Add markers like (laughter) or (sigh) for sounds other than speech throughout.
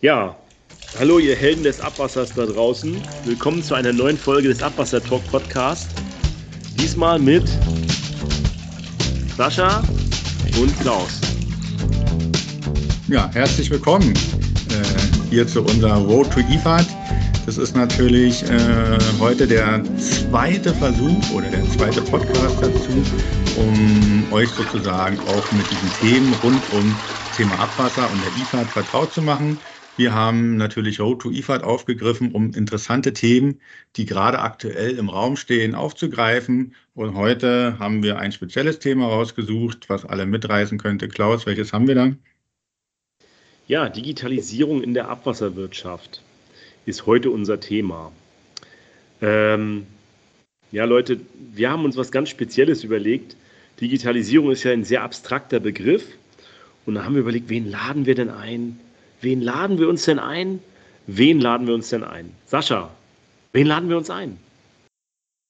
Ja, hallo ihr Helden des Abwassers da draußen. Willkommen zu einer neuen Folge des Abwasser Talk Podcast. Diesmal mit Sascha und Klaus. Ja, herzlich willkommen äh, hier zu unserer Road to IFAD. Das ist natürlich äh, heute der zweite Versuch oder der zweite Podcast dazu, um euch sozusagen auch mit diesen Themen rund um Thema Abwasser und der IFAD vertraut zu machen. Wir haben natürlich Road to IFAD aufgegriffen, um interessante Themen, die gerade aktuell im Raum stehen, aufzugreifen. Und heute haben wir ein spezielles Thema rausgesucht, was alle mitreißen könnte. Klaus, welches haben wir dann? Ja, Digitalisierung in der Abwasserwirtschaft ist heute unser Thema. Ähm, ja, Leute, wir haben uns was ganz Spezielles überlegt. Digitalisierung ist ja ein sehr abstrakter Begriff. Und da haben wir überlegt, wen laden wir denn ein? Wen laden wir uns denn ein? Wen laden wir uns denn ein? Sascha, wen laden wir uns ein?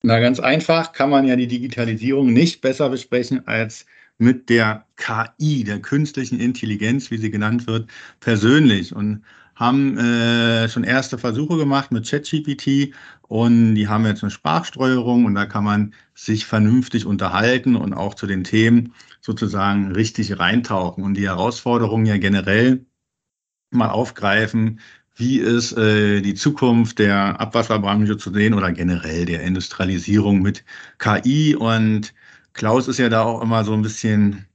Na, ganz einfach kann man ja die Digitalisierung nicht besser besprechen als mit der KI, der künstlichen Intelligenz, wie sie genannt wird, persönlich. Und haben äh, schon erste Versuche gemacht mit ChatGPT und die haben jetzt eine Sprachsteuerung und da kann man sich vernünftig unterhalten und auch zu den Themen sozusagen richtig reintauchen und die Herausforderungen ja generell mal aufgreifen, wie ist äh, die Zukunft der Abwasserbranche zu sehen oder generell der Industrialisierung mit KI und Klaus ist ja da auch immer so ein bisschen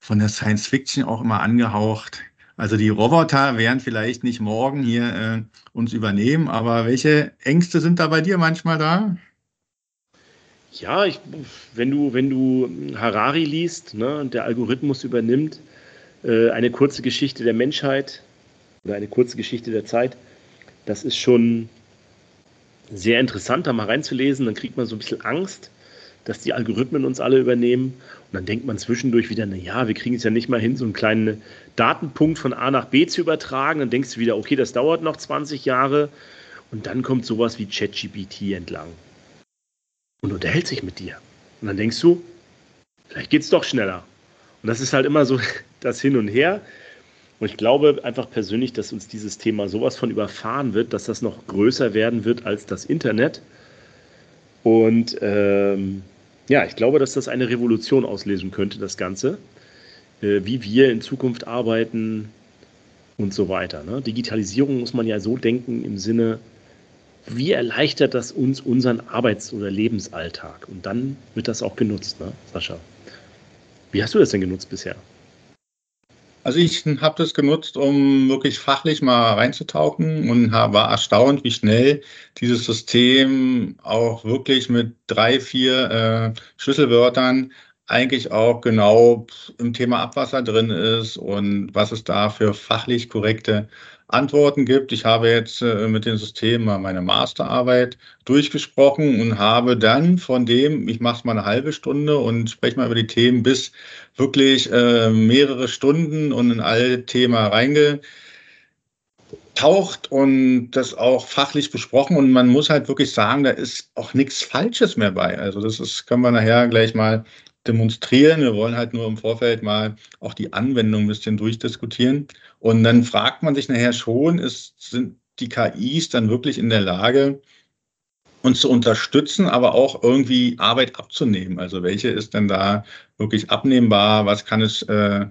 von der Science Fiction auch immer angehaucht. Also die Roboter werden vielleicht nicht morgen hier äh, uns übernehmen, aber welche Ängste sind da bei dir manchmal da? Ja, ich, wenn, du, wenn du Harari liest ne, und der Algorithmus übernimmt eine kurze Geschichte der Menschheit oder eine kurze Geschichte der Zeit, das ist schon sehr interessant, da mal reinzulesen. Dann kriegt man so ein bisschen Angst, dass die Algorithmen uns alle übernehmen. Und dann denkt man zwischendurch wieder, na ja, wir kriegen es ja nicht mal hin, so einen kleinen Datenpunkt von A nach B zu übertragen. Dann denkst du wieder, okay, das dauert noch 20 Jahre. Und dann kommt sowas wie ChatGPT entlang und unterhält sich mit dir. Und dann denkst du, vielleicht geht es doch schneller. Und das ist halt immer so das Hin und Her. Und ich glaube einfach persönlich, dass uns dieses Thema sowas von überfahren wird, dass das noch größer werden wird als das Internet. Und ähm, ja, ich glaube, dass das eine Revolution auslesen könnte, das Ganze, äh, wie wir in Zukunft arbeiten und so weiter. Ne? Digitalisierung muss man ja so denken im Sinne, wie erleichtert das uns unseren Arbeits- oder Lebensalltag? Und dann wird das auch genutzt, ne, Sascha? Wie hast du das denn genutzt bisher? Also ich habe das genutzt, um wirklich fachlich mal reinzutauchen und war erstaunt, wie schnell dieses System auch wirklich mit drei, vier äh, Schlüsselwörtern eigentlich auch genau im Thema Abwasser drin ist und was es da für fachlich korrekte Antworten gibt. Ich habe jetzt äh, mit dem System meine Masterarbeit durchgesprochen und habe dann von dem, ich mache es mal eine halbe Stunde und spreche mal über die Themen, bis wirklich äh, mehrere Stunden und in alle Themen reingetaucht und das auch fachlich besprochen. Und man muss halt wirklich sagen, da ist auch nichts Falsches mehr bei. Also das ist, können wir nachher gleich mal demonstrieren. Wir wollen halt nur im Vorfeld mal auch die Anwendung ein bisschen durchdiskutieren. Und dann fragt man sich nachher schon, ist, sind die KIs dann wirklich in der Lage, uns zu unterstützen, aber auch irgendwie Arbeit abzunehmen? Also welche ist denn da wirklich abnehmbar? Was kann es äh,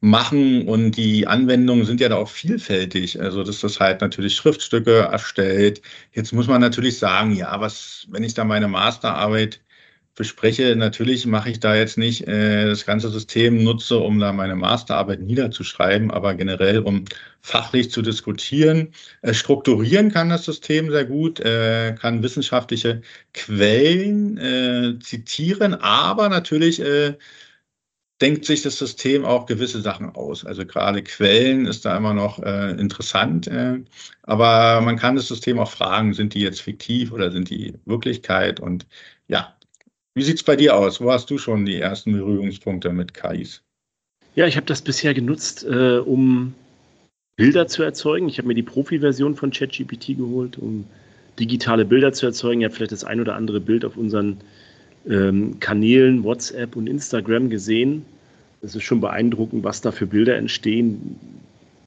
machen? Und die Anwendungen sind ja da auch vielfältig. Also dass das halt natürlich Schriftstücke erstellt. Jetzt muss man natürlich sagen, ja, was, wenn ich da meine Masterarbeit bespreche, natürlich mache ich da jetzt nicht äh, das ganze System nutze, um da meine Masterarbeit niederzuschreiben, aber generell, um fachlich zu diskutieren. Äh, strukturieren kann das System sehr gut, äh, kann wissenschaftliche Quellen äh, zitieren, aber natürlich äh, denkt sich das System auch gewisse Sachen aus. Also gerade Quellen ist da immer noch äh, interessant, äh, aber man kann das System auch fragen, sind die jetzt fiktiv oder sind die Wirklichkeit? Und ja, wie sieht es bei dir aus? Wo hast du schon die ersten Berührungspunkte mit KIs? Ja, ich habe das bisher genutzt, äh, um Bilder zu erzeugen. Ich habe mir die Profi-Version von ChatGPT geholt, um digitale Bilder zu erzeugen. Ihr habt vielleicht das ein oder andere Bild auf unseren ähm, Kanälen WhatsApp und Instagram gesehen. Es ist schon beeindruckend, was da für Bilder entstehen.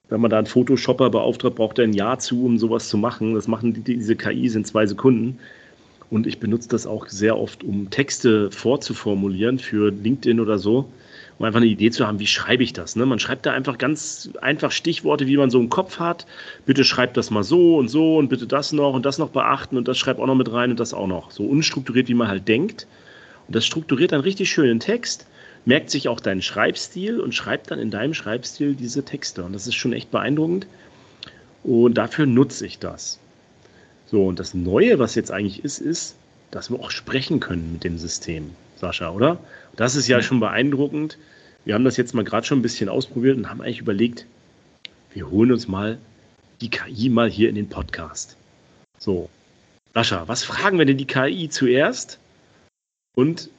wenn man da einen Photoshopper beauftragt, braucht er ein Jahr zu, um sowas zu machen. Das machen die, diese KIs in zwei Sekunden. Und ich benutze das auch sehr oft, um Texte vorzuformulieren für LinkedIn oder so, um einfach eine Idee zu haben, wie schreibe ich das. Ne? Man schreibt da einfach ganz einfach Stichworte, wie man so im Kopf hat. Bitte schreibt das mal so und so und bitte das noch und das noch beachten und das schreibt auch noch mit rein und das auch noch. So unstrukturiert, wie man halt denkt. Und das strukturiert dann richtig schön den Text merkt sich auch deinen Schreibstil und schreibt dann in deinem Schreibstil diese Texte. Und das ist schon echt beeindruckend. Und dafür nutze ich das. So, und das Neue, was jetzt eigentlich ist, ist, dass wir auch sprechen können mit dem System, Sascha, oder? Das ist ja, ja. schon beeindruckend. Wir haben das jetzt mal gerade schon ein bisschen ausprobiert und haben eigentlich überlegt, wir holen uns mal die KI mal hier in den Podcast. So, Sascha, was fragen wir denn die KI zuerst? Und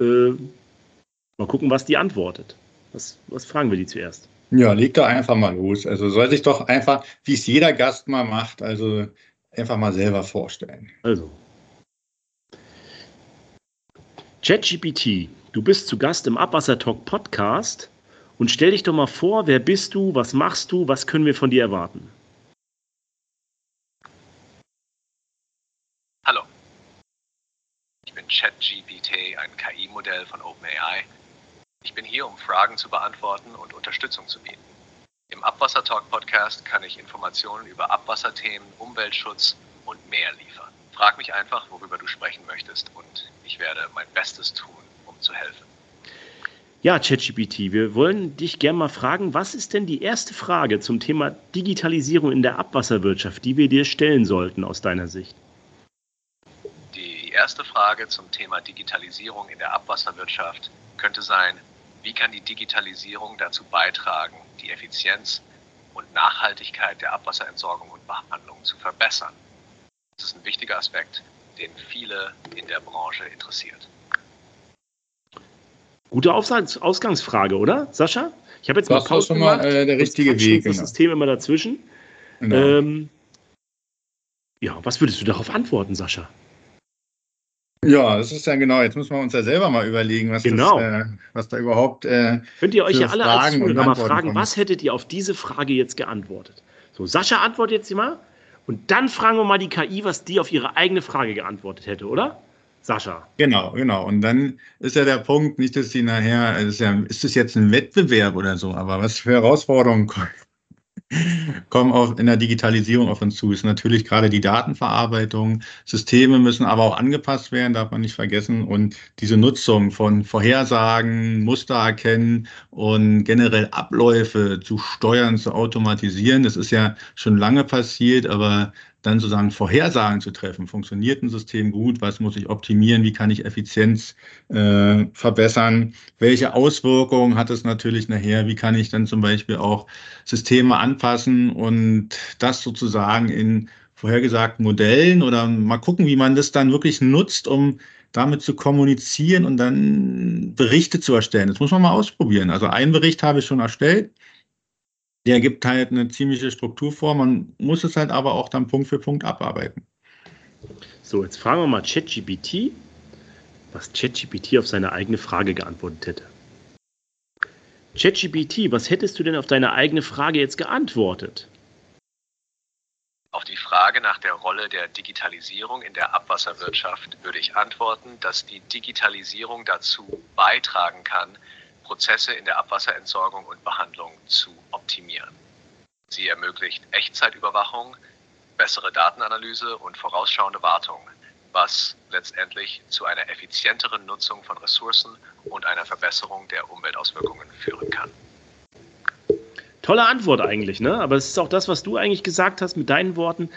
äh, Mal gucken, was die antwortet. Was, was fragen wir die zuerst? Ja, leg da einfach mal los. Also soll sich doch einfach, wie es jeder Gast mal macht, also einfach mal selber vorstellen. Also. ChatGPT, du bist zu Gast im Abwasser Talk Podcast und stell dich doch mal vor, wer bist du, was machst du, was können wir von dir erwarten? Hallo. Ich bin ChatGPT, ein KI-Modell von OpenAI ich bin hier, um Fragen zu beantworten und Unterstützung zu bieten. Im Abwasser Talk Podcast kann ich Informationen über Abwasserthemen, Umweltschutz und mehr liefern. Frag mich einfach, worüber du sprechen möchtest und ich werde mein Bestes tun, um zu helfen. Ja, ChatGPT, wir wollen dich gerne mal fragen, was ist denn die erste Frage zum Thema Digitalisierung in der Abwasserwirtschaft, die wir dir stellen sollten aus deiner Sicht? Die erste Frage zum Thema Digitalisierung in der Abwasserwirtschaft könnte sein, wie kann die Digitalisierung dazu beitragen, die Effizienz und Nachhaltigkeit der Abwasserentsorgung und Behandlung zu verbessern? Das ist ein wichtiger Aspekt, den viele in der Branche interessiert. Gute Ausgangsfrage, oder, Sascha? Ich habe jetzt das mal Pause gemacht. Mal, äh, der richtige Weg. Das genau. System immer dazwischen. Genau. Ähm, ja, was würdest du darauf antworten, Sascha? Ja, das ist ja genau. Jetzt müssen wir uns ja selber mal überlegen, was, genau. das, äh, was da überhaupt. Äh, Könnt ihr euch ja alle Fragen als Zuhörer mal fragen, kommen. was hättet ihr auf diese Frage jetzt geantwortet? So, Sascha antwortet jetzt mal und dann fragen wir mal die KI, was die auf ihre eigene Frage geantwortet hätte, oder? Sascha. Genau, genau. Und dann ist ja der Punkt, nicht, dass sie nachher, ist, ja, ist das jetzt ein Wettbewerb oder so, aber was für Herausforderungen kommen auch in der Digitalisierung auf uns zu. Ist natürlich gerade die Datenverarbeitung. Systeme müssen aber auch angepasst werden, darf man nicht vergessen. Und diese Nutzung von Vorhersagen, Muster erkennen und generell Abläufe zu steuern, zu automatisieren, das ist ja schon lange passiert, aber dann sozusagen Vorhersagen zu treffen. Funktioniert ein System gut? Was muss ich optimieren? Wie kann ich Effizienz äh, verbessern? Welche Auswirkungen hat es natürlich nachher? Wie kann ich dann zum Beispiel auch Systeme anpassen und das sozusagen in vorhergesagten Modellen oder mal gucken, wie man das dann wirklich nutzt, um damit zu kommunizieren und dann Berichte zu erstellen. Das muss man mal ausprobieren. Also einen Bericht habe ich schon erstellt der gibt halt eine ziemliche Struktur vor. Man muss es halt aber auch dann Punkt für Punkt abarbeiten. So, jetzt fragen wir mal ChatGPT, was ChatGPT auf seine eigene Frage geantwortet hätte. ChatGPT, was hättest du denn auf deine eigene Frage jetzt geantwortet? Auf die Frage nach der Rolle der Digitalisierung in der Abwasserwirtschaft würde ich antworten, dass die Digitalisierung dazu beitragen kann, Prozesse in der Abwasserentsorgung und Behandlung zu optimieren. Sie ermöglicht Echtzeitüberwachung, bessere Datenanalyse und vorausschauende Wartung, was letztendlich zu einer effizienteren Nutzung von Ressourcen und einer Verbesserung der Umweltauswirkungen führen kann. Tolle Antwort eigentlich, ne? Aber es ist auch das, was du eigentlich gesagt hast mit deinen Worten.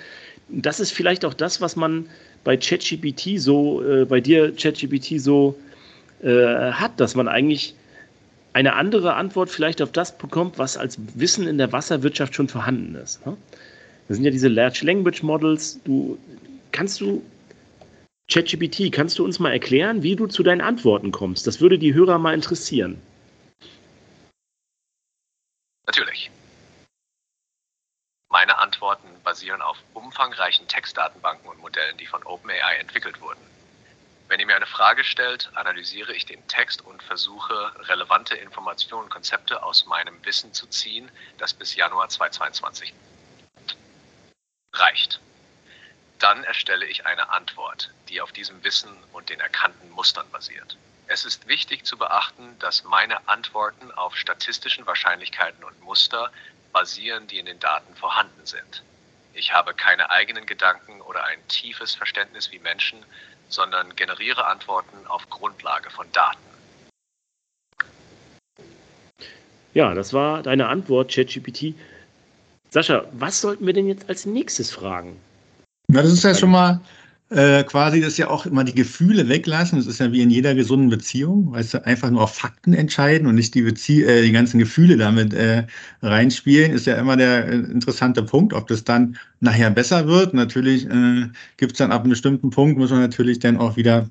Das ist vielleicht auch das, was man bei ChatGPT so, äh, bei dir ChatGPT so äh, hat, dass man eigentlich eine andere Antwort vielleicht auf das bekommt, was als Wissen in der Wasserwirtschaft schon vorhanden ist. Ne? Das sind ja diese Large Language Models. Du kannst du ChatGPT, kannst du uns mal erklären, wie du zu deinen Antworten kommst? Das würde die Hörer mal interessieren. Natürlich. Meine Antworten basieren auf umfangreichen Textdatenbanken und Modellen, die von OpenAI entwickelt wurden. Wenn ihr mir eine Frage stellt, analysiere ich den Text und versuche, relevante Informationen und Konzepte aus meinem Wissen zu ziehen, das bis Januar 2022 reicht. Dann erstelle ich eine Antwort, die auf diesem Wissen und den erkannten Mustern basiert. Es ist wichtig zu beachten, dass meine Antworten auf statistischen Wahrscheinlichkeiten und Muster basieren, die in den Daten vorhanden sind. Ich habe keine eigenen Gedanken oder ein tiefes Verständnis wie Menschen, sondern generiere Antworten auf Grundlage von Daten. Ja, das war deine Antwort, ChatGPT. Sascha, was sollten wir denn jetzt als nächstes fragen? Na, das ist ja schon mal äh, quasi das ja auch immer die Gefühle weglassen. Das ist ja wie in jeder gesunden Beziehung, weißt du, einfach nur auf Fakten entscheiden und nicht die, Bezie äh, die ganzen Gefühle damit äh, reinspielen, ist ja immer der äh, interessante Punkt. Ob das dann nachher besser wird, natürlich äh, gibt es dann ab einem bestimmten Punkt, muss man natürlich dann auch wieder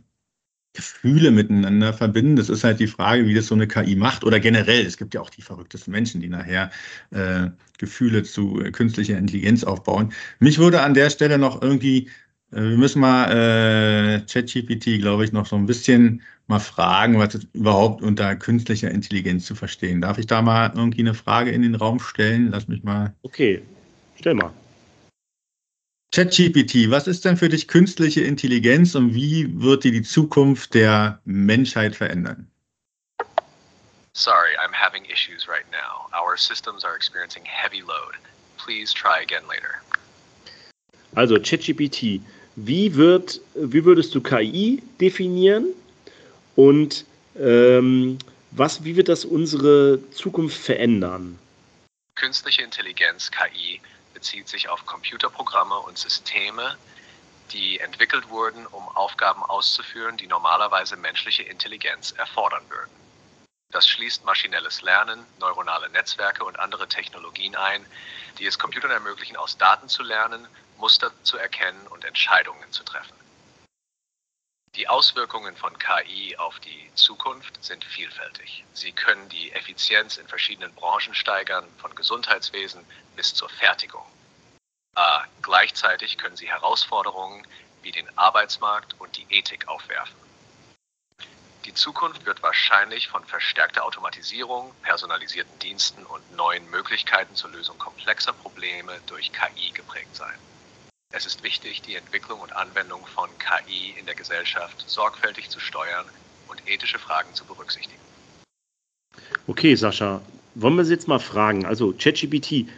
Gefühle miteinander verbinden. Das ist halt die Frage, wie das so eine KI macht oder generell. Es gibt ja auch die verrücktesten Menschen, die nachher äh, Gefühle zu äh, künstlicher Intelligenz aufbauen. Mich würde an der Stelle noch irgendwie wir müssen mal äh, ChatGPT, glaube ich, noch so ein bisschen mal fragen, was es überhaupt unter künstlicher Intelligenz zu verstehen. Darf ich da mal irgendwie eine Frage in den Raum stellen? Lass mich mal. Okay, stell mal. ChatGPT, was ist denn für dich künstliche Intelligenz und wie wird die die Zukunft der Menschheit verändern? Sorry, I'm having issues right now. Our systems are experiencing heavy load. Please try again later. Also ChatGPT, wie, wird, wie würdest du KI definieren und ähm, was, wie wird das unsere Zukunft verändern? Künstliche Intelligenz, KI, bezieht sich auf Computerprogramme und Systeme, die entwickelt wurden, um Aufgaben auszuführen, die normalerweise menschliche Intelligenz erfordern würden. Das schließt maschinelles Lernen, neuronale Netzwerke und andere Technologien ein, die es Computern ermöglichen, aus Daten zu lernen Muster zu erkennen und Entscheidungen zu treffen. Die Auswirkungen von KI auf die Zukunft sind vielfältig. Sie können die Effizienz in verschiedenen Branchen steigern, von Gesundheitswesen bis zur Fertigung. Äh, gleichzeitig können sie Herausforderungen wie den Arbeitsmarkt und die Ethik aufwerfen. Die Zukunft wird wahrscheinlich von verstärkter Automatisierung, personalisierten Diensten und neuen Möglichkeiten zur Lösung komplexer Probleme durch KI geprägt sein. Es ist wichtig, die Entwicklung und Anwendung von KI in der Gesellschaft sorgfältig zu steuern und ethische Fragen zu berücksichtigen. Okay, Sascha, wollen wir Sie jetzt mal fragen? Also, ChatGPT,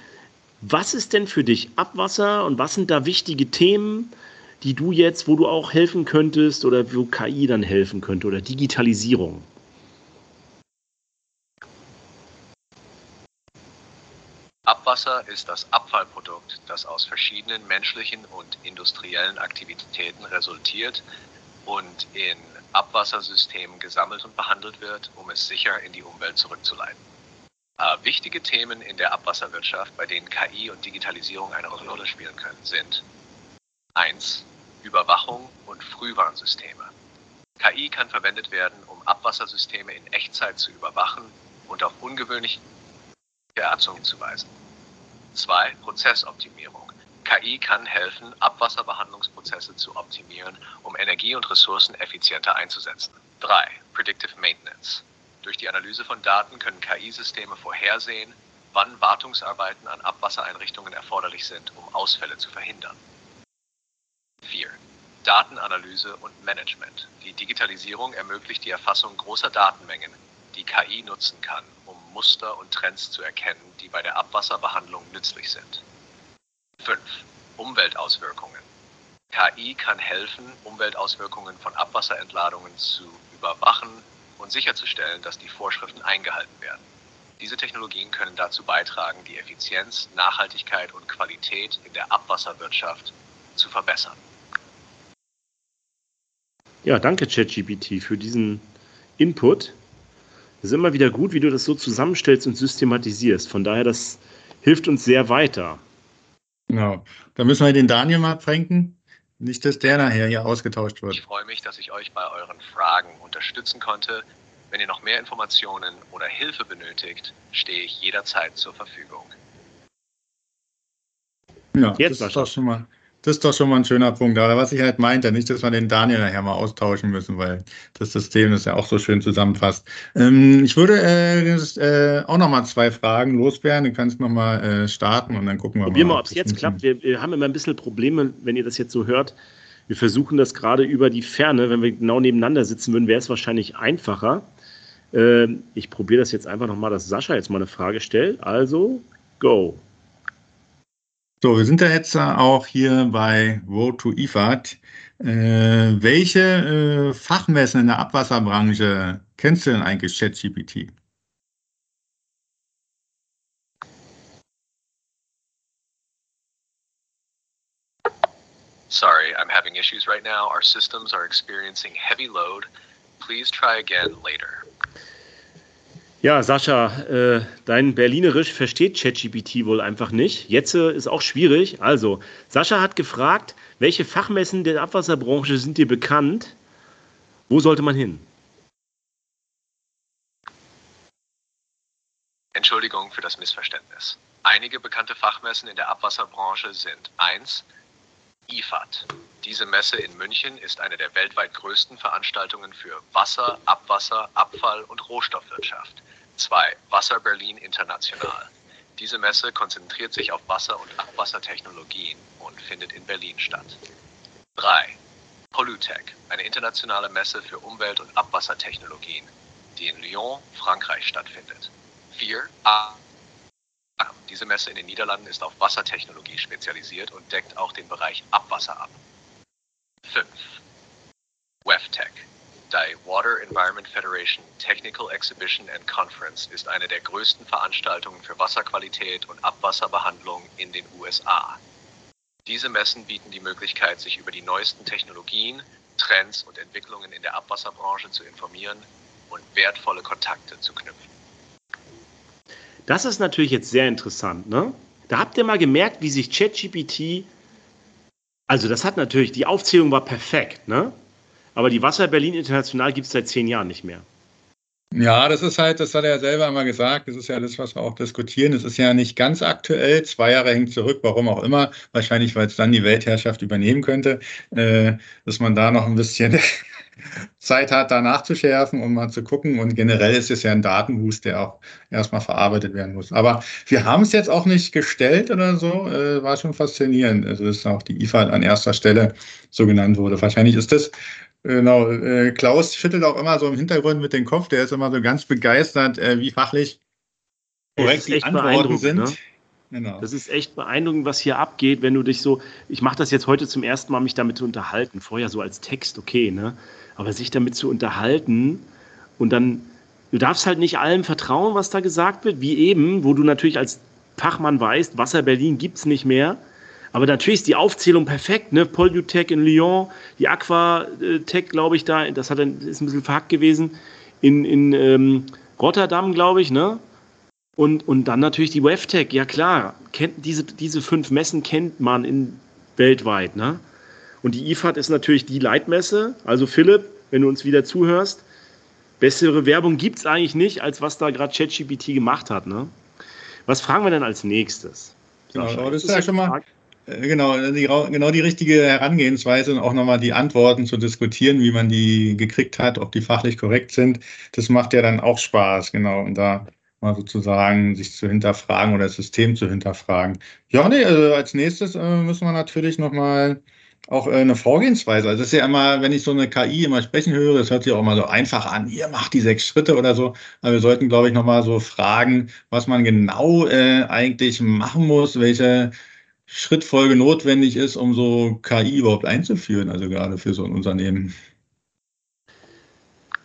was ist denn für dich Abwasser und was sind da wichtige Themen, die du jetzt, wo du auch helfen könntest oder wo KI dann helfen könnte oder Digitalisierung? Abwasser ist das Abfallprodukt, das aus verschiedenen menschlichen und industriellen Aktivitäten resultiert und in Abwassersystemen gesammelt und behandelt wird, um es sicher in die Umwelt zurückzuleiten. Äh, wichtige Themen in der Abwasserwirtschaft, bei denen KI und Digitalisierung eine Rolle spielen können, sind 1. Überwachung und Frühwarnsysteme. KI kann verwendet werden, um Abwassersysteme in Echtzeit zu überwachen und auf ungewöhnliche Erzungen hinzuweisen. 2. Prozessoptimierung. KI kann helfen, Abwasserbehandlungsprozesse zu optimieren, um Energie und Ressourcen effizienter einzusetzen. 3. Predictive Maintenance. Durch die Analyse von Daten können KI-Systeme vorhersehen, wann Wartungsarbeiten an Abwassereinrichtungen erforderlich sind, um Ausfälle zu verhindern. 4. Datenanalyse und Management. Die Digitalisierung ermöglicht die Erfassung großer Datenmengen, die KI nutzen kann, Muster und Trends zu erkennen, die bei der Abwasserbehandlung nützlich sind. 5. Umweltauswirkungen. KI kann helfen, Umweltauswirkungen von Abwasserentladungen zu überwachen und sicherzustellen, dass die Vorschriften eingehalten werden. Diese Technologien können dazu beitragen, die Effizienz, Nachhaltigkeit und Qualität in der Abwasserwirtschaft zu verbessern. Ja, danke ChatGPT für diesen Input. Es ist immer wieder gut, wie du das so zusammenstellst und systematisierst. Von daher, das hilft uns sehr weiter. Genau. Da müssen wir den Daniel mal pranken. Nicht, dass der nachher hier ausgetauscht wird. Ich freue mich, dass ich euch bei euren Fragen unterstützen konnte. Wenn ihr noch mehr Informationen oder Hilfe benötigt, stehe ich jederzeit zur Verfügung. Ja, Jetzt, das ist doch schon mal das ist doch schon mal ein schöner Punkt. Aber was ich halt meinte, nicht, dass wir den Daniel nachher mal austauschen müssen, weil das System das ja auch so schön zusammenfasst. Ähm, ich würde äh, äh, auch noch mal zwei Fragen loswerden. Du kannst noch mal äh, starten und dann gucken wir Probieren mal. Probieren wir, ob es jetzt klappt. Wir, wir haben immer ein bisschen Probleme, wenn ihr das jetzt so hört. Wir versuchen das gerade über die Ferne. Wenn wir genau nebeneinander sitzen würden, wäre es wahrscheinlich einfacher. Ähm, ich probiere das jetzt einfach nochmal, dass Sascha jetzt mal eine Frage stellt. Also, go. So, wir sind ja jetzt auch hier bei Road to IFAD. Äh, welche äh, Fachmessen in der Abwasserbranche kennst du denn eigentlich, ChatGPT? Sorry, I'm having issues right now. Our systems are experiencing heavy load. Please try again later. Ja, Sascha, äh, dein Berlinerisch versteht ChatGPT wohl einfach nicht. Jetzt äh, ist auch schwierig. Also, Sascha hat gefragt, welche Fachmessen der Abwasserbranche sind dir bekannt? Wo sollte man hin? Entschuldigung für das Missverständnis. Einige bekannte Fachmessen in der Abwasserbranche sind 1. IFAD. Diese Messe in München ist eine der weltweit größten Veranstaltungen für Wasser, Abwasser, Abfall und Rohstoffwirtschaft. 2. Wasser Berlin International. Diese Messe konzentriert sich auf Wasser- und Abwassertechnologien und findet in Berlin statt. 3. Pollutec, eine internationale Messe für Umwelt- und Abwassertechnologien, die in Lyon, Frankreich stattfindet. 4. Diese Messe in den Niederlanden ist auf Wassertechnologie spezialisiert und deckt auch den Bereich Abwasser ab. 5. WEFTEC. Die Water Environment Federation Technical Exhibition and Conference ist eine der größten Veranstaltungen für Wasserqualität und Abwasserbehandlung in den USA. Diese Messen bieten die Möglichkeit, sich über die neuesten Technologien, Trends und Entwicklungen in der Abwasserbranche zu informieren und wertvolle Kontakte zu knüpfen. Das ist natürlich jetzt sehr interessant. Ne? Da habt ihr mal gemerkt, wie sich ChatGPT, also das hat natürlich, die Aufzählung war perfekt, ne? Aber die Wasser Berlin International gibt es seit zehn Jahren nicht mehr. Ja, das ist halt, das hat er ja selber einmal gesagt, das ist ja das, was wir auch diskutieren. Es ist ja nicht ganz aktuell, zwei Jahre hängt zurück, warum auch immer. Wahrscheinlich, weil es dann die Weltherrschaft übernehmen könnte, äh, dass man da noch ein bisschen (laughs) Zeit hat, da nachzuschärfen und mal zu gucken. Und generell ist es ja ein Datenhust, der auch erstmal verarbeitet werden muss. Aber wir haben es jetzt auch nicht gestellt oder so, äh, war schon faszinierend. Also, dass auch die IFA an erster Stelle so genannt wurde. Wahrscheinlich ist das Genau, äh, Klaus schüttelt auch immer so im Hintergrund mit dem Kopf, der ist immer so ganz begeistert, äh, wie fachlich korrekt die Antworten sind. Ne? Genau. Das ist echt beeindruckend, was hier abgeht, wenn du dich so, ich mache das jetzt heute zum ersten Mal, mich damit zu unterhalten, vorher so als Text, okay, ne? Aber sich damit zu unterhalten und dann, du darfst halt nicht allem vertrauen, was da gesagt wird, wie eben, wo du natürlich als Fachmann weißt, Wasser Berlin gibt es nicht mehr. Aber natürlich ist die Aufzählung perfekt, ne? Pollutech in Lyon, die Aquatech, glaube ich, da, das hat, ist ein bisschen verhackt gewesen, in, in ähm, Rotterdam, glaube ich, ne? Und, und dann natürlich die WEFTech, ja klar, kennt, diese, diese fünf Messen kennt man in, weltweit, ne? Und die IFAD ist natürlich die Leitmesse. Also Philipp, wenn du uns wieder zuhörst, bessere Werbung gibt es eigentlich nicht, als was da gerade ChatGPT gemacht hat, ne? Was fragen wir denn als nächstes? Genau, das ist ja schon mal, äh, genau, die, genau die richtige Herangehensweise und auch nochmal die Antworten zu diskutieren, wie man die gekriegt hat, ob die fachlich korrekt sind. Das macht ja dann auch Spaß, genau. Und da mal sozusagen sich zu hinterfragen oder das System zu hinterfragen. Ja, nee, also als nächstes äh, müssen wir natürlich nochmal auch äh, eine Vorgehensweise. Also das ist ja immer, wenn ich so eine KI immer sprechen höre, das hört sich auch immer so einfach an, ihr macht die sechs Schritte oder so. Aber wir sollten, glaube ich, nochmal so fragen, was man genau äh, eigentlich machen muss, welche Schrittfolge notwendig ist, um so KI überhaupt einzuführen, also gerade für so ein Unternehmen.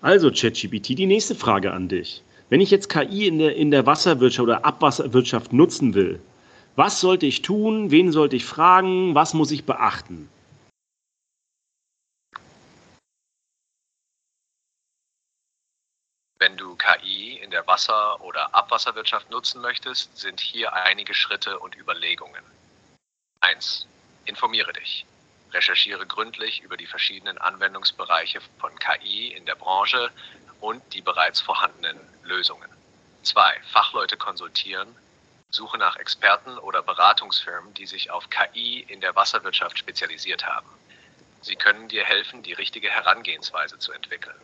Also ChatGPT, die nächste Frage an dich. Wenn ich jetzt KI in der, in der Wasserwirtschaft oder Abwasserwirtschaft nutzen will, was sollte ich tun? Wen sollte ich fragen? Was muss ich beachten? Wenn du KI in der Wasser- oder Abwasserwirtschaft nutzen möchtest, sind hier einige Schritte und Überlegungen. 1. Informiere dich. Recherchiere gründlich über die verschiedenen Anwendungsbereiche von KI in der Branche und die bereits vorhandenen Lösungen. 2. Fachleute konsultieren. Suche nach Experten oder Beratungsfirmen, die sich auf KI in der Wasserwirtschaft spezialisiert haben. Sie können dir helfen, die richtige Herangehensweise zu entwickeln.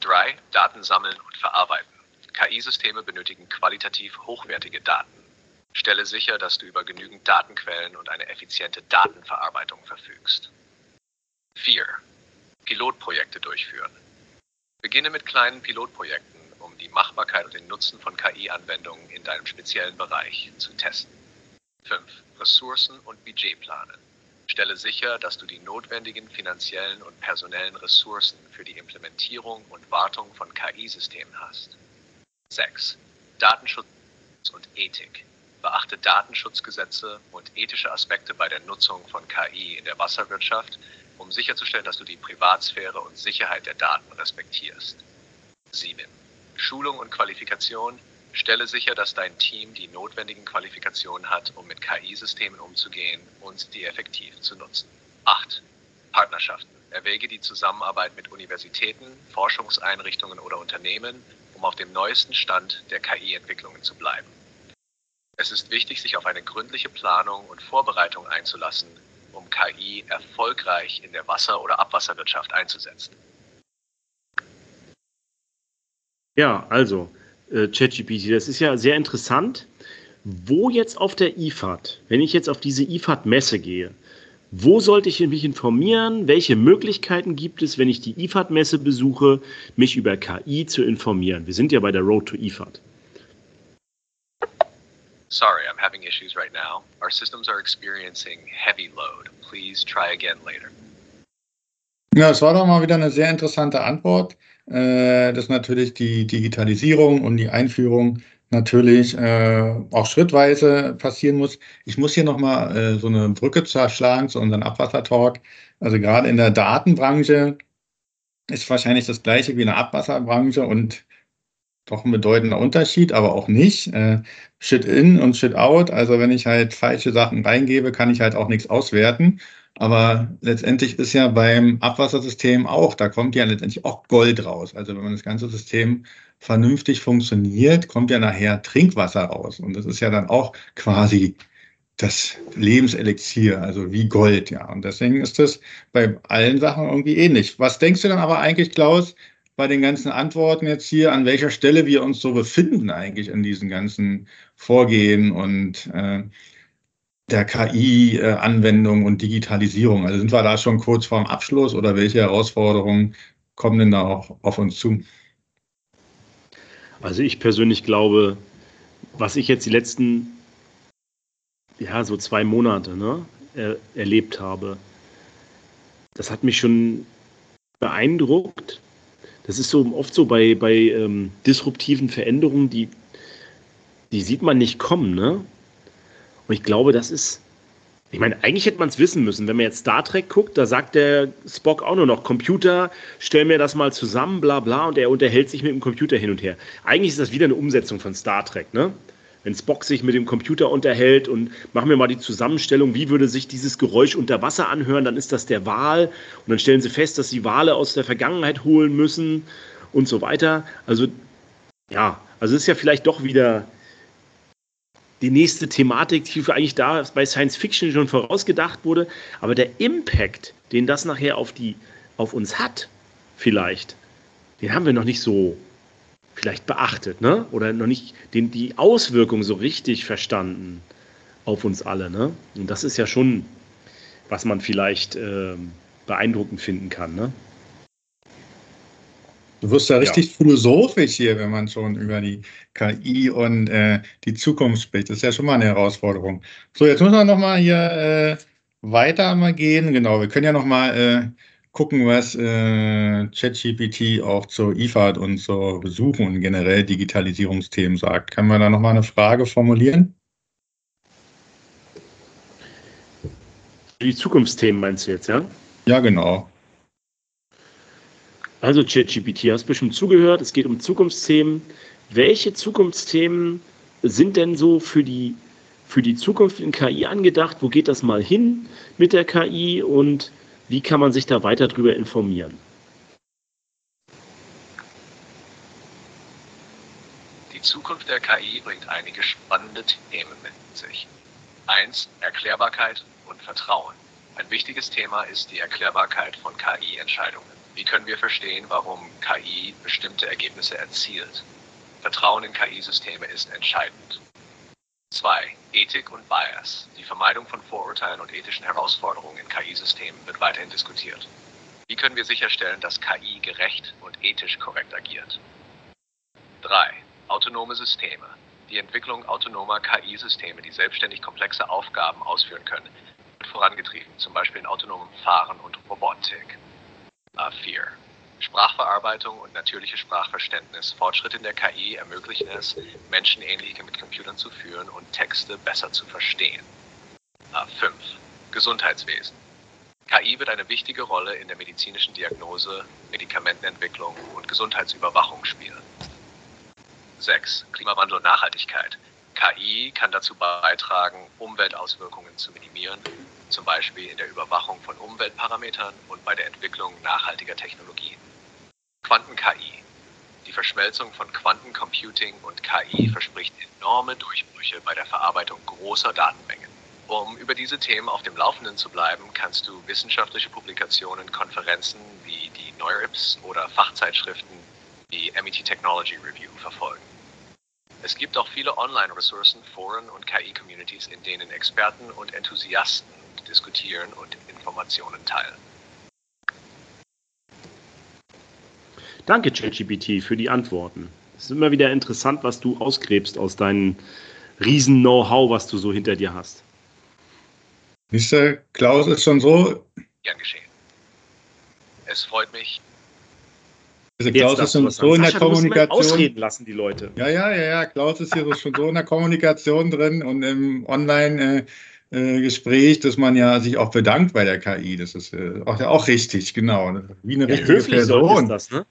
3. Daten sammeln und verarbeiten. KI-Systeme benötigen qualitativ hochwertige Daten. Stelle sicher, dass du über genügend Datenquellen und eine effiziente Datenverarbeitung verfügst. 4. Pilotprojekte durchführen. Beginne mit kleinen Pilotprojekten, um die Machbarkeit und den Nutzen von KI-Anwendungen in deinem speziellen Bereich zu testen. 5. Ressourcen und Budget planen. Stelle sicher, dass du die notwendigen finanziellen und personellen Ressourcen für die Implementierung und Wartung von KI-Systemen hast. 6. Datenschutz und Ethik. Beachte Datenschutzgesetze und ethische Aspekte bei der Nutzung von KI in der Wasserwirtschaft, um sicherzustellen, dass du die Privatsphäre und Sicherheit der Daten respektierst. 7. Schulung und Qualifikation. Stelle sicher, dass dein Team die notwendigen Qualifikationen hat, um mit KI-Systemen umzugehen und die effektiv zu nutzen. 8. Partnerschaften. Erwäge die Zusammenarbeit mit Universitäten, Forschungseinrichtungen oder Unternehmen, um auf dem neuesten Stand der KI-Entwicklungen zu bleiben. Es ist wichtig, sich auf eine gründliche Planung und Vorbereitung einzulassen, um KI erfolgreich in der Wasser- oder Abwasserwirtschaft einzusetzen. Ja, also äh, ChatGPT, das ist ja sehr interessant. Wo jetzt auf der IFAD, wenn ich jetzt auf diese IFAD-Messe gehe, wo sollte ich mich informieren? Welche Möglichkeiten gibt es, wenn ich die IFAD-Messe besuche, mich über KI zu informieren? Wir sind ja bei der Road to IFAD. Sorry, I'm having issues right now. Our systems are experiencing heavy load. Please try again later. Ja, das war doch mal wieder eine sehr interessante Antwort, äh, dass natürlich die Digitalisierung und die Einführung natürlich äh, auch schrittweise passieren muss. Ich muss hier nochmal äh, so eine Brücke zerschlagen zu unserem Abwassertalk. Also gerade in der Datenbranche ist wahrscheinlich das gleiche wie in der Abwasserbranche und doch ein bedeutender Unterschied, aber auch nicht. Äh, Shit in und Shit out. Also wenn ich halt falsche Sachen reingebe, kann ich halt auch nichts auswerten. Aber letztendlich ist ja beim Abwassersystem auch, da kommt ja letztendlich auch Gold raus. Also wenn man das ganze System vernünftig funktioniert, kommt ja nachher Trinkwasser raus. Und das ist ja dann auch quasi das Lebenselixier, also wie Gold, ja. Und deswegen ist das bei allen Sachen irgendwie ähnlich. Was denkst du dann aber eigentlich, Klaus, bei den ganzen Antworten jetzt hier, an welcher Stelle wir uns so befinden eigentlich in diesen ganzen Vorgehen und äh, der KI-Anwendung und Digitalisierung? Also sind wir da schon kurz vorm Abschluss oder welche Herausforderungen kommen denn da auch auf uns zu? Also ich persönlich glaube, was ich jetzt die letzten, ja, so zwei Monate ne, er, erlebt habe, das hat mich schon beeindruckt, das ist so oft so bei, bei ähm, disruptiven Veränderungen, die, die sieht man nicht kommen, ne? Und ich glaube, das ist, ich meine, eigentlich hätte man es wissen müssen. Wenn man jetzt Star Trek guckt, da sagt der Spock auch nur noch, Computer, stell mir das mal zusammen, bla bla, und er unterhält sich mit dem Computer hin und her. Eigentlich ist das wieder eine Umsetzung von Star Trek, ne? Wenn Spock sich mit dem Computer unterhält und machen wir mal die Zusammenstellung, wie würde sich dieses Geräusch unter Wasser anhören, dann ist das der Wal und dann stellen sie fest, dass sie Wale aus der Vergangenheit holen müssen und so weiter. Also ja, also ist ja vielleicht doch wieder die nächste Thematik, die eigentlich da bei Science Fiction schon vorausgedacht wurde, aber der Impact, den das nachher auf die auf uns hat, vielleicht, den haben wir noch nicht so vielleicht beachtet, ne? Oder noch nicht den, die Auswirkung so richtig verstanden auf uns alle, ne? Und das ist ja schon, was man vielleicht äh, beeindruckend finden kann, ne? Du wirst ja richtig ja. philosophisch hier, wenn man schon über die KI und äh, die Zukunft spricht. Das ist ja schon mal eine Herausforderung. So, jetzt müssen wir nochmal hier äh, weiter mal gehen. Genau, wir können ja nochmal äh, gucken, was äh, ChatGPT auch zur IFAD und zur Besuchen und generell Digitalisierungsthemen sagt. Kann man da nochmal eine Frage formulieren? Die Zukunftsthemen meinst du jetzt, ja? Ja, genau. Also ChatGPT, hast bestimmt zugehört, es geht um Zukunftsthemen. Welche Zukunftsthemen sind denn so für die, für die Zukunft in KI angedacht? Wo geht das mal hin mit der KI und wie kann man sich da weiter darüber informieren? Die Zukunft der KI bringt einige spannende Themen mit sich. Eins, Erklärbarkeit und Vertrauen. Ein wichtiges Thema ist die Erklärbarkeit von KI-Entscheidungen. Wie können wir verstehen, warum KI bestimmte Ergebnisse erzielt? Vertrauen in KI-Systeme ist entscheidend. 2. Ethik und Bias. Die Vermeidung von Vorurteilen und ethischen Herausforderungen in KI-Systemen wird weiterhin diskutiert. Wie können wir sicherstellen, dass KI gerecht und ethisch korrekt agiert? 3. Autonome Systeme. Die Entwicklung autonomer KI-Systeme, die selbstständig komplexe Aufgaben ausführen können, wird vorangetrieben, zum Beispiel in autonomem Fahren und Robotik. 4. Sprachverarbeitung und natürliche Sprachverständnis. Fortschritte in der KI ermöglichen es, Menschenähnliche mit Computern zu führen und Texte besser zu verstehen. 5. Gesundheitswesen. KI wird eine wichtige Rolle in der medizinischen Diagnose, Medikamentenentwicklung und Gesundheitsüberwachung spielen. 6. Klimawandel und Nachhaltigkeit. KI kann dazu beitragen, Umweltauswirkungen zu minimieren, zum Beispiel in der Überwachung von Umweltparametern und bei der Entwicklung nachhaltiger Technologien. Quanten-KI. Die Verschmelzung von Quantencomputing und KI verspricht enorme Durchbrüche bei der Verarbeitung großer Datenmengen. Um über diese Themen auf dem Laufenden zu bleiben, kannst du wissenschaftliche Publikationen, Konferenzen wie die NeurIPS oder Fachzeitschriften wie MET Technology Review verfolgen. Es gibt auch viele Online-Ressourcen, Foren und KI-Communities, in denen Experten und Enthusiasten diskutieren und Informationen teilen. Danke, ChatGPT, für die Antworten. Es ist immer wieder interessant, was du ausgräbst aus deinem Riesen-Know-how, was du so hinter dir hast. Mr. Klaus ist schon so. Gern geschehen. Es freut mich. Also Klaus ist schon so in der Kommunikation. Ausreden lassen die Leute. Ja, ja, ja, ja. Klaus ist hier schon so in der Kommunikation drin und im Online- äh, Gespräch, dass man ja sich auch bedankt bei der KI. Das ist äh, auch, auch richtig, genau. Wie eine richtige ja, Person. Ist das, ne?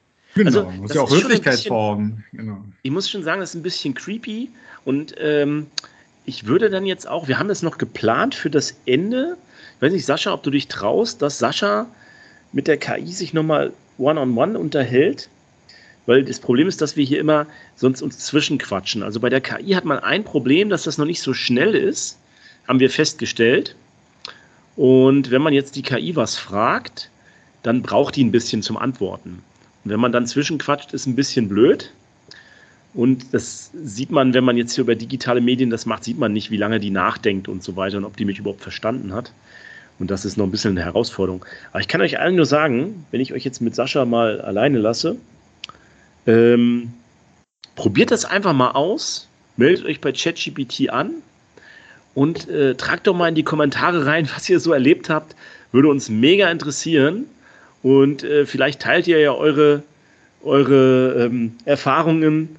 Genau, also, muss ja auch Höflichkeitsformen. Genau. Ich muss schon sagen, das ist ein bisschen creepy und ähm, ich würde dann jetzt auch, wir haben das noch geplant für das Ende. Ich weiß nicht, Sascha, ob du dich traust, dass Sascha mit der KI sich nochmal one-on-one unterhält. Weil das Problem ist, dass wir hier immer sonst uns zwischenquatschen. Also bei der KI hat man ein Problem, dass das noch nicht so schnell ist, haben wir festgestellt. Und wenn man jetzt die KI was fragt, dann braucht die ein bisschen zum Antworten. Und wenn man dann zwischenquatscht, ist ein bisschen blöd. Und das sieht man, wenn man jetzt hier über digitale Medien das macht, sieht man nicht, wie lange die nachdenkt und so weiter und ob die mich überhaupt verstanden hat. Und das ist noch ein bisschen eine Herausforderung. Aber ich kann euch allen nur sagen, wenn ich euch jetzt mit Sascha mal alleine lasse, ähm, probiert das einfach mal aus, meldet euch bei ChatGPT an und äh, tragt doch mal in die Kommentare rein, (laughs) was ihr so erlebt habt. Würde uns mega interessieren. Und äh, vielleicht teilt ihr ja eure, eure ähm, Erfahrungen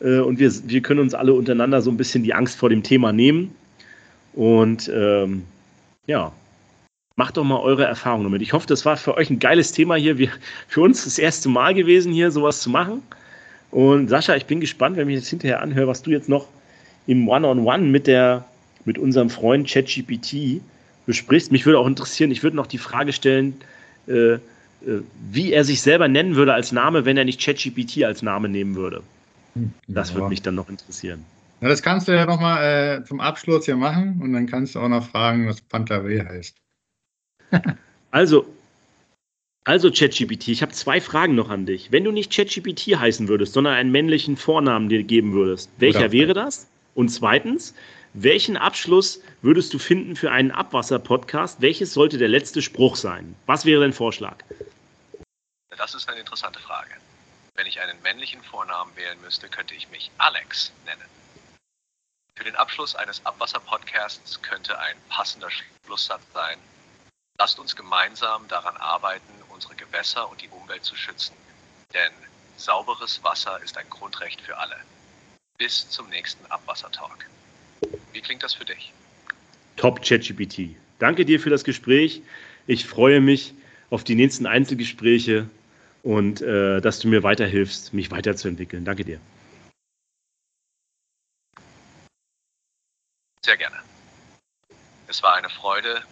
äh, und wir, wir können uns alle untereinander so ein bisschen die Angst vor dem Thema nehmen. Und ähm, ja, macht doch mal eure Erfahrungen damit. Ich hoffe, das war für euch ein geiles Thema hier. Wir, für uns das erste Mal gewesen, hier sowas zu machen. Und Sascha, ich bin gespannt, wenn ich jetzt hinterher anhöre, was du jetzt noch im One-on-One -on -One mit, mit unserem Freund ChatGPT besprichst. Mich würde auch interessieren, ich würde noch die Frage stellen, äh, wie er sich selber nennen würde als Name, wenn er nicht ChatGPT als Name nehmen würde. Hm, das ja. würde mich dann noch interessieren. Ja, das kannst du ja nochmal äh, zum Abschluss hier machen und dann kannst du auch noch fragen, was Pantaré heißt. (laughs) also, also ChatGPT, ich habe zwei Fragen noch an dich. Wenn du nicht ChatGPT heißen würdest, sondern einen männlichen Vornamen dir geben würdest, welcher Oder wäre das? Und zweitens, welchen Abschluss würdest du finden für einen Abwasser-Podcast? Welches sollte der letzte Spruch sein? Was wäre dein Vorschlag? Das ist eine interessante Frage. Wenn ich einen männlichen Vornamen wählen müsste, könnte ich mich Alex nennen. Für den Abschluss eines Abwasser-Podcasts könnte ein passender Schlusssatz sein. Lasst uns gemeinsam daran arbeiten, unsere Gewässer und die Umwelt zu schützen. Denn sauberes Wasser ist ein Grundrecht für alle. Bis zum nächsten Abwassertalk. Wie klingt das für dich? Top ChatGPT. Danke dir für das Gespräch. Ich freue mich auf die nächsten Einzelgespräche und äh, dass du mir weiterhilfst, mich weiterzuentwickeln. Danke dir. Sehr gerne. Es war eine Freude.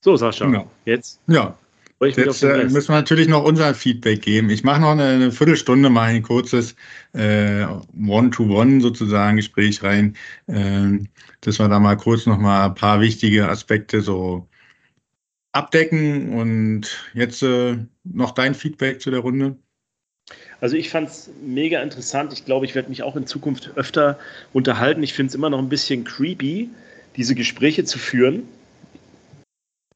So, Sascha, ja. jetzt? Ja, Jetzt äh, müssen wir natürlich noch unser Feedback geben. Ich mache noch eine, eine, Viertelstunde mal ein kurzes äh, One-to-One sozusagen Gespräch rein, äh, dass wir da mal kurz noch mal ein paar wichtige Aspekte so abdecken. Und jetzt äh, noch dein Feedback zu der Runde. Also ich fand es mega interessant. Ich glaube, ich werde mich auch in Zukunft öfter unterhalten. Ich finde es immer noch ein bisschen creepy, diese Gespräche zu führen.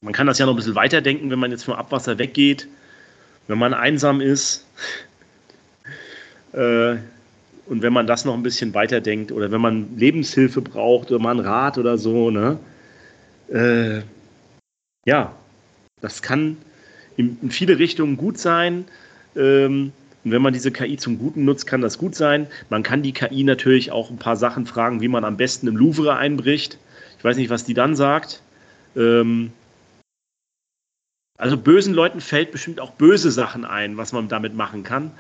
Man kann das ja noch ein bisschen weiterdenken, wenn man jetzt vom Abwasser weggeht, wenn man einsam ist. (laughs) äh, und wenn man das noch ein bisschen weiterdenkt oder wenn man Lebenshilfe braucht oder einen Rat oder so, ne? Äh, ja, das kann in, in, viele Richtungen gut sein. Ähm, und wenn man diese KI zum Guten nutzt, kann das gut sein. Man kann die KI natürlich auch ein paar Sachen fragen, wie man am besten im Louvre einbricht. Ich weiß nicht, was die dann sagt. Ähm, also bösen Leuten fällt bestimmt auch böse Sachen ein, was man damit machen kann.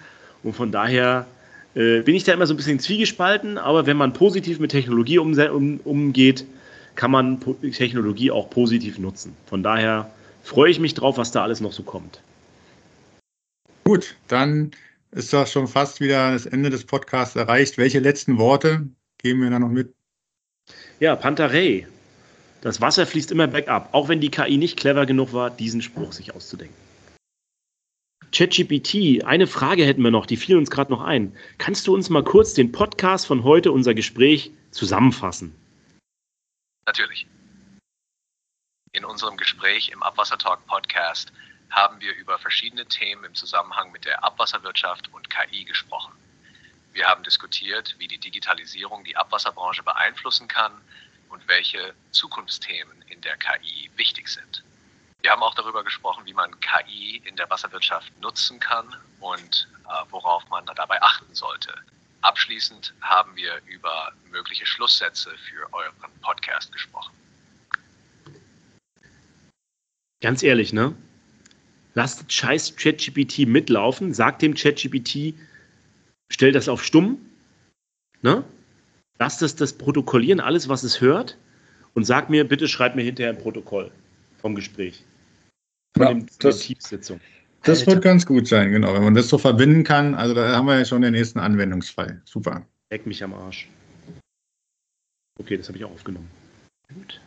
Und von daher äh, bin ich da immer so ein bisschen zwiegespalten, aber wenn man positiv mit Technologie um, um, umgeht, kann man Technologie auch positiv nutzen. Von daher freue ich mich drauf, was da alles noch so kommt. Gut, dann ist das schon fast wieder das Ende des Podcasts erreicht. Welche letzten Worte geben wir da noch mit? Ja, Pantarei. Das Wasser fließt immer bergab, auch wenn die KI nicht clever genug war, diesen Spruch sich auszudenken. ChatGPT, eine Frage hätten wir noch, die fiel uns gerade noch ein. Kannst du uns mal kurz den Podcast von heute, unser Gespräch, zusammenfassen? Natürlich. In unserem Gespräch im Abwassertalk Podcast haben wir über verschiedene Themen im Zusammenhang mit der Abwasserwirtschaft und KI gesprochen. Wir haben diskutiert, wie die Digitalisierung die Abwasserbranche beeinflussen kann und welche Zukunftsthemen in der KI wichtig sind. Wir haben auch darüber gesprochen, wie man KI in der Wasserwirtschaft nutzen kann und äh, worauf man dabei achten sollte. Abschließend haben wir über mögliche Schlusssätze für euren Podcast gesprochen. Ganz ehrlich, ne? Lasst scheiß ChatGPT mitlaufen, sagt dem ChatGPT, stell das auf stumm, ne? Lasst es das protokollieren, alles, was es hört, und sag mir, bitte schreib mir hinterher ein Protokoll vom Gespräch. Von ja, dem, das, Tiefsitzung. Das Alter. wird ganz gut sein, genau. Wenn man das so verbinden kann, also da haben wir ja schon den nächsten Anwendungsfall. Super. Leck mich am Arsch. Okay, das habe ich auch aufgenommen. Gut.